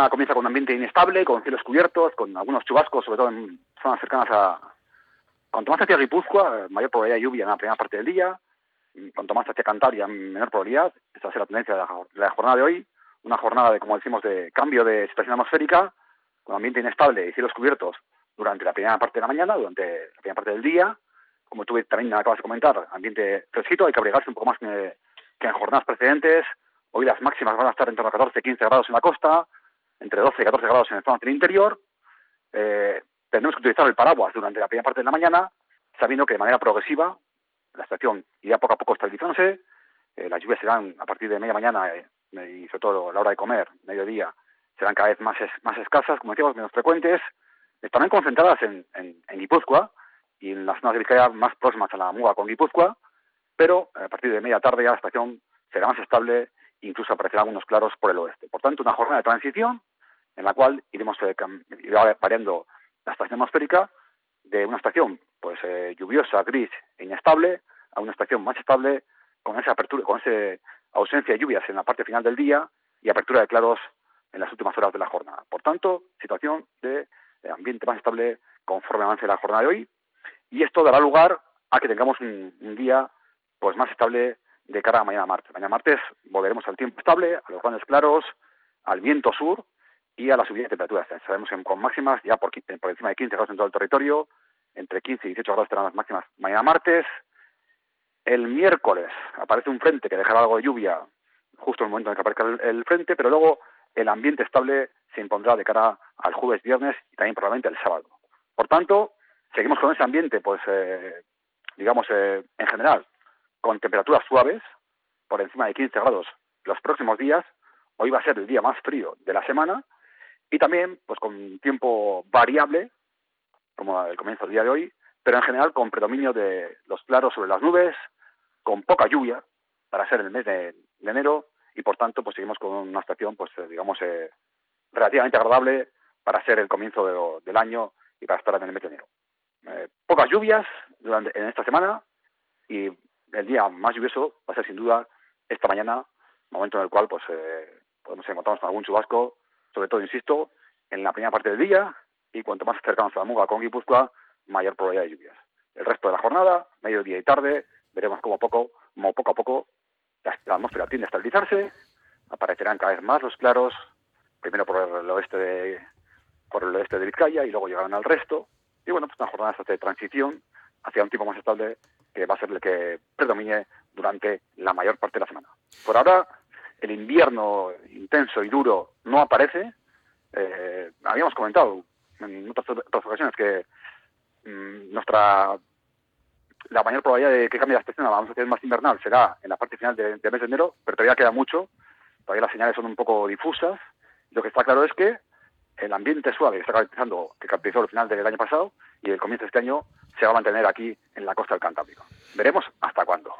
jornada comienza con un ambiente inestable, con cielos cubiertos, con algunos chubascos, sobre todo en zonas cercanas a... Cuanto más hacia Guipúzcoa, mayor probabilidad de lluvia en la primera parte del día, cuanto más hacia Cantabria, menor probabilidad. Esta va a ser la tendencia de la, jornada de hoy. Una jornada, de, como decimos, de cambio de situación atmosférica, con ambiente inestable y cielos cubiertos durante la primera parte de la mañana, durante la primera parte del día. Como tú también acabas de comentar, ambiente fresquito, hay que abrigarse un poco más que, que en jornadas precedentes. Hoy las máximas van a estar entre los 14 y 15 grados en la costa, entre 12 y 14 grados en el zona del interior. Eh, tendremos que utilizar el paraguas durante la primera parte de la mañana, sabiendo que de manera progresiva la estación irá poco a poco estabilizándose. Eh, las lluvias serán a partir de media mañana eh, y sobre todo a la hora de comer, mediodía, serán cada vez más, escasas, como decíamos, menos frecuentes. Estarán concentradas en, en, en Guipúzcoa y en las zonas de Vizcaya más próximas a la Muga con Guipúzcoa, pero a partir de media tarde ya la estación será más estable incluso aparecerán algunos claros por el oeste. Por tanto, una jornada de transición en la cual iremos eh, variando la estación atmosférica de una estación pues eh, lluviosa, gris e inestable a una estación más estable con esa apertura, con esa ausencia de lluvias en la parte final del día y apertura de claros en las últimas horas de la jornada. Por tanto, situación de ambiente más estable conforme avance la jornada de hoy y esto dará lugar a que tengamos un, un día pues más estable de cara a mañana martes. Mañana martes volveremos al tiempo estable, a los grandes claros, al viento sur y a la subida de temperaturas. Sabemos que con máximas ya por, encima de 15 grados en todo el territorio, entre 15 y 18 grados estarán las máximas mañana martes. El miércoles aparece un frente que dejará algo de lluvia justo en el momento en que aparezca el, el frente, pero luego el ambiente estable se impondrá de cara al jueves, viernes y también probablemente el sábado. Por tanto, seguimos con ese ambiente, pues, eh, digamos, eh, en general, con temperaturas suaves, por encima de 15 grados los próximos días. Hoy va a ser el día más frío de la semana y también pues con tiempo variable, como el comienzo del día de hoy, pero en general con predominio de los claros sobre las nubes, con poca lluvia para ser el mes de, enero y por tanto pues seguimos con una estación pues eh, digamos eh, relativamente agradable para ser el comienzo de, del año y para estar en el mes de enero. Eh, pocas lluvias durante, en esta semana y el día más lluvioso va a ser sin duda esta mañana, momento en el cual pues eh, podemos encontrarnos con algún chubasco, sobre todo, insisto, en la primera parte del día y cuanto más cercanos a la Muga con Guipúzcoa, mayor probabilidad de lluvias. El resto de la jornada, mediodía y tarde, veremos como poco, como poco a poco la, la atmósfera tiende a estabilizarse, aparecerán cada vez más los claros, primero por el oeste de por el oeste de Vizcaya y luego llegarán al resto. Y bueno, pues una jornada de transición hacia un tipo más estable que va a ser el que predomine durante la mayor parte de la semana. Por ahora, el invierno intenso y duro no aparece. Eh, habíamos comentado en otras, otras ocasiones que mmm, nuestra la mayor probabilidad de que cambie la estación, vamos a hacer más invernal, será en la parte final del de mes de enero, pero todavía queda mucho, todavía las señales son un poco difusas. Lo que está claro es que el ambiente suave que está caracterizando, que caracterizó el final del año pasado y el comienzo de este año, se va a mantener aquí en la costa del Cantábrico. Veremos hasta cuándo.